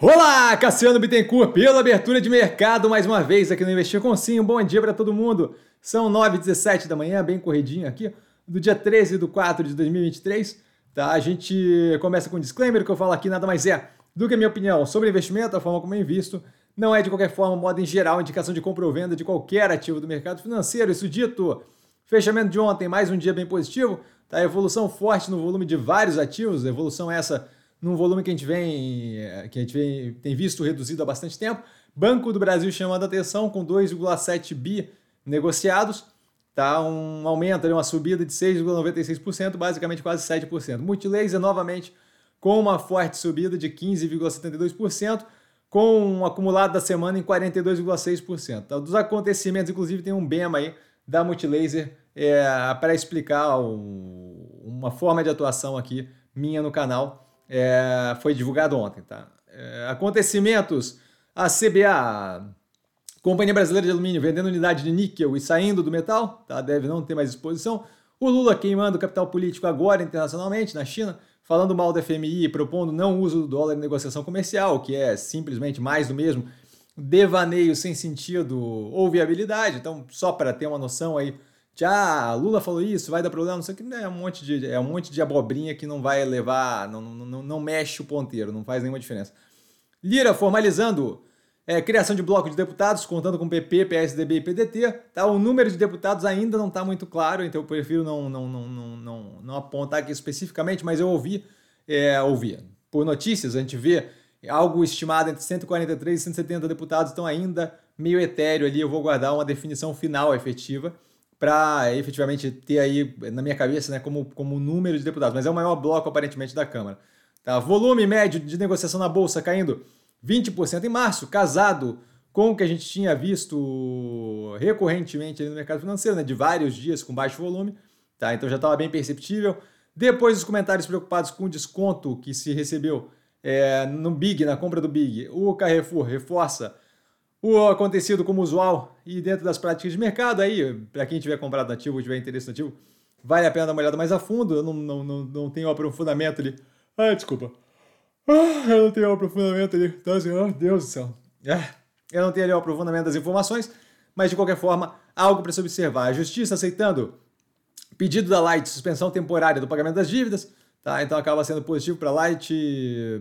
Olá, Cassiano Bittencourt, pela abertura de mercado mais uma vez aqui no Investir com Sim. Um bom dia para todo mundo. São 9h17 da manhã, bem corridinho aqui, do dia 13 de 4 de 2023. Tá? A gente começa com um disclaimer que eu falo aqui nada mais é do que a minha opinião sobre investimento, a forma como eu invisto. Não é de qualquer forma, modo em geral, indicação de compra ou venda de qualquer ativo do mercado financeiro. Isso dito, fechamento de ontem, mais um dia bem positivo. Tá? Evolução forte no volume de vários ativos, evolução essa num volume que a gente vem que a gente vem, tem visto reduzido há bastante tempo. Banco do Brasil chamando a atenção com 2,7 bi negociados, tá um aumento, uma subida de 6,96%, basicamente quase 7%. Multilaser novamente com uma forte subida de 15,72%, com um acumulado da semana em 42,6%. Tá? Dos acontecimentos, inclusive, tem um BEM aí da Multilaser é, para explicar um, uma forma de atuação aqui minha no canal é, foi divulgado ontem. Tá? É, acontecimentos: a CBA, Companhia Brasileira de Alumínio, vendendo unidade de níquel e saindo do metal, tá? deve não ter mais exposição. O Lula queimando capital político agora internacionalmente, na China, falando mal da FMI, propondo não uso do dólar em negociação comercial, que é simplesmente mais do mesmo, devaneio sem sentido ou viabilidade. Então, só para ter uma noção aí ah, Lula falou isso, vai dar problema, não sei o que, é um monte de, é um monte de abobrinha que não vai levar, não, não, não mexe o ponteiro, não faz nenhuma diferença. Lira formalizando é, criação de bloco de deputados, contando com PP, PSDB e PDT. Tá? O número de deputados ainda não está muito claro, então eu prefiro não, não, não, não, não, não apontar aqui especificamente, mas eu ouvi, é, ouvi. Por notícias, a gente vê algo estimado entre 143 e 170 deputados, então ainda meio etéreo ali, eu vou guardar uma definição final efetiva para efetivamente ter aí na minha cabeça né, como, como número de deputados, mas é o maior bloco aparentemente da Câmara. Tá? Volume médio de negociação na Bolsa caindo 20% em março, casado com o que a gente tinha visto recorrentemente no mercado financeiro, né, de vários dias com baixo volume, tá? então já estava bem perceptível. Depois dos comentários preocupados com o desconto que se recebeu é, no Big, na compra do Big, o Carrefour reforça o acontecido como usual e dentro das práticas de mercado. Aí, para quem tiver comprado nativo ou tiver interesse nativo, vale a pena dar uma olhada mais a fundo. Eu não, não, não, não tenho aprofundamento ali. Ah, desculpa. Ah, eu não tenho aprofundamento ali. Então, assim, oh, Deus do céu. É, eu não tenho ali o aprofundamento das informações, mas de qualquer forma, algo para se observar. A justiça aceitando pedido da Light, suspensão temporária do pagamento das dívidas. Tá? Então acaba sendo positivo para a Light.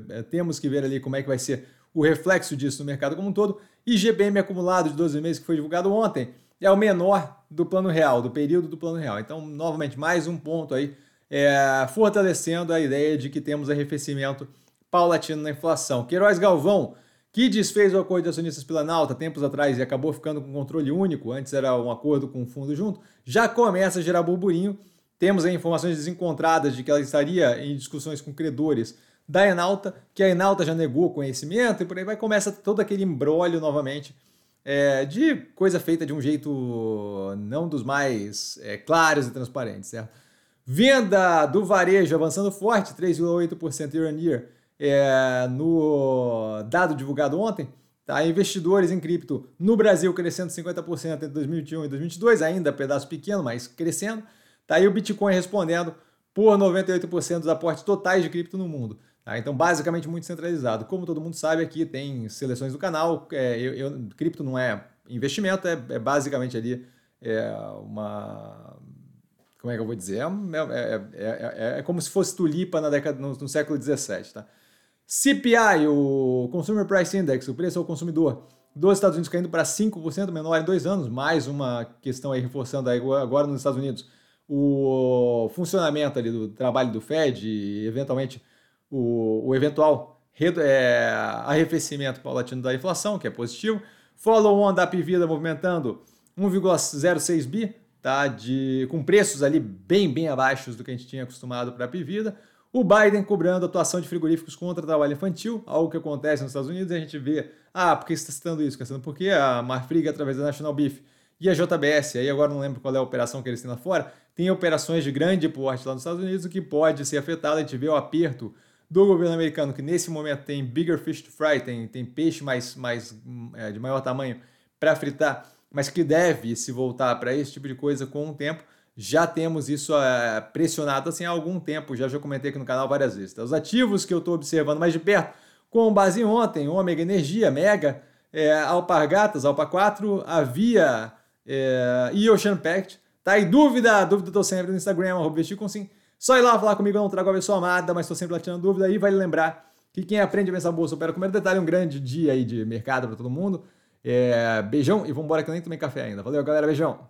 É, temos que ver ali como é que vai ser o reflexo disso no mercado como um todo. GPM acumulado de 12 meses que foi divulgado ontem é o menor do plano real, do período do plano real. Então, novamente, mais um ponto aí é, fortalecendo a ideia de que temos arrefecimento paulatino na inflação. Queiroz Galvão, que desfez o acordo de acionistas Planalta tempos atrás e acabou ficando com controle único, antes era um acordo com o fundo junto, já começa a gerar burburinho. Temos aí informações desencontradas de que ela estaria em discussões com credores da Enalta, que a Enalta já negou conhecimento e por aí vai, começa todo aquele embrólio novamente é, de coisa feita de um jeito não dos mais é, claros e transparentes, certo? Venda do varejo avançando forte, 3,8% year on year, é, no dado divulgado ontem. Tá? Investidores em cripto no Brasil crescendo 50% entre 2021 e 2022, ainda pedaço pequeno, mas crescendo. Tá? E o Bitcoin respondendo por 98% dos aportes totais de cripto no mundo. Tá? Então, basicamente, muito centralizado. Como todo mundo sabe, aqui tem seleções do canal. É, eu, eu, cripto não é investimento, é, é basicamente ali é uma. Como é que eu vou dizer? É, é como se fosse tulipa na década, no, no século XVII. Tá? CPI, o Consumer Price Index, o preço ao consumidor dos Estados Unidos caindo para 5% menor em dois anos, mais uma questão aí reforçando aí agora nos Estados Unidos o funcionamento ali do trabalho do Fed e eventualmente o, o eventual é, arrefecimento paulatino da inflação, que é positivo. Follow-on da Pivida movimentando 1,06 bi, tá? De, com preços ali bem, bem abaixo do que a gente tinha acostumado para a Pivida. O Biden cobrando atuação de frigoríficos contra trabalho infantil, algo que acontece nos Estados Unidos, e a gente vê, ah, por que você está citando isso? Porque Porque a Marfrig, através da National Beef e a JBS, aí agora não lembro qual é a operação que eles têm lá fora, tem operações de grande porte lá nos Estados Unidos, o que pode ser afetado, a gente vê o aperto do governo americano, que nesse momento tem bigger fish to fry, tem, tem peixe mais, mais, é, de maior tamanho para fritar, mas que deve se voltar para esse tipo de coisa com o tempo. Já temos isso é, pressionado assim há algum tempo, já já comentei aqui no canal várias vezes. Tá? Os ativos que eu estou observando mais de perto, com base em ontem, Ômega Energia, Mega, é, Alpargatas, Alpa 4, Avia é, e Ocean Pact. Tá aí dúvida? Dúvida tô sempre no Instagram, arroba com sim. Só ir lá falar comigo, eu não trago a pessoa amada, mas tô sempre lá tirando dúvida. E vale lembrar que quem aprende a pensar bolsa opera com o detalhe. Um grande dia aí de mercado para todo mundo. É, beijão e vambora que eu nem tomei café ainda. Valeu, galera. Beijão.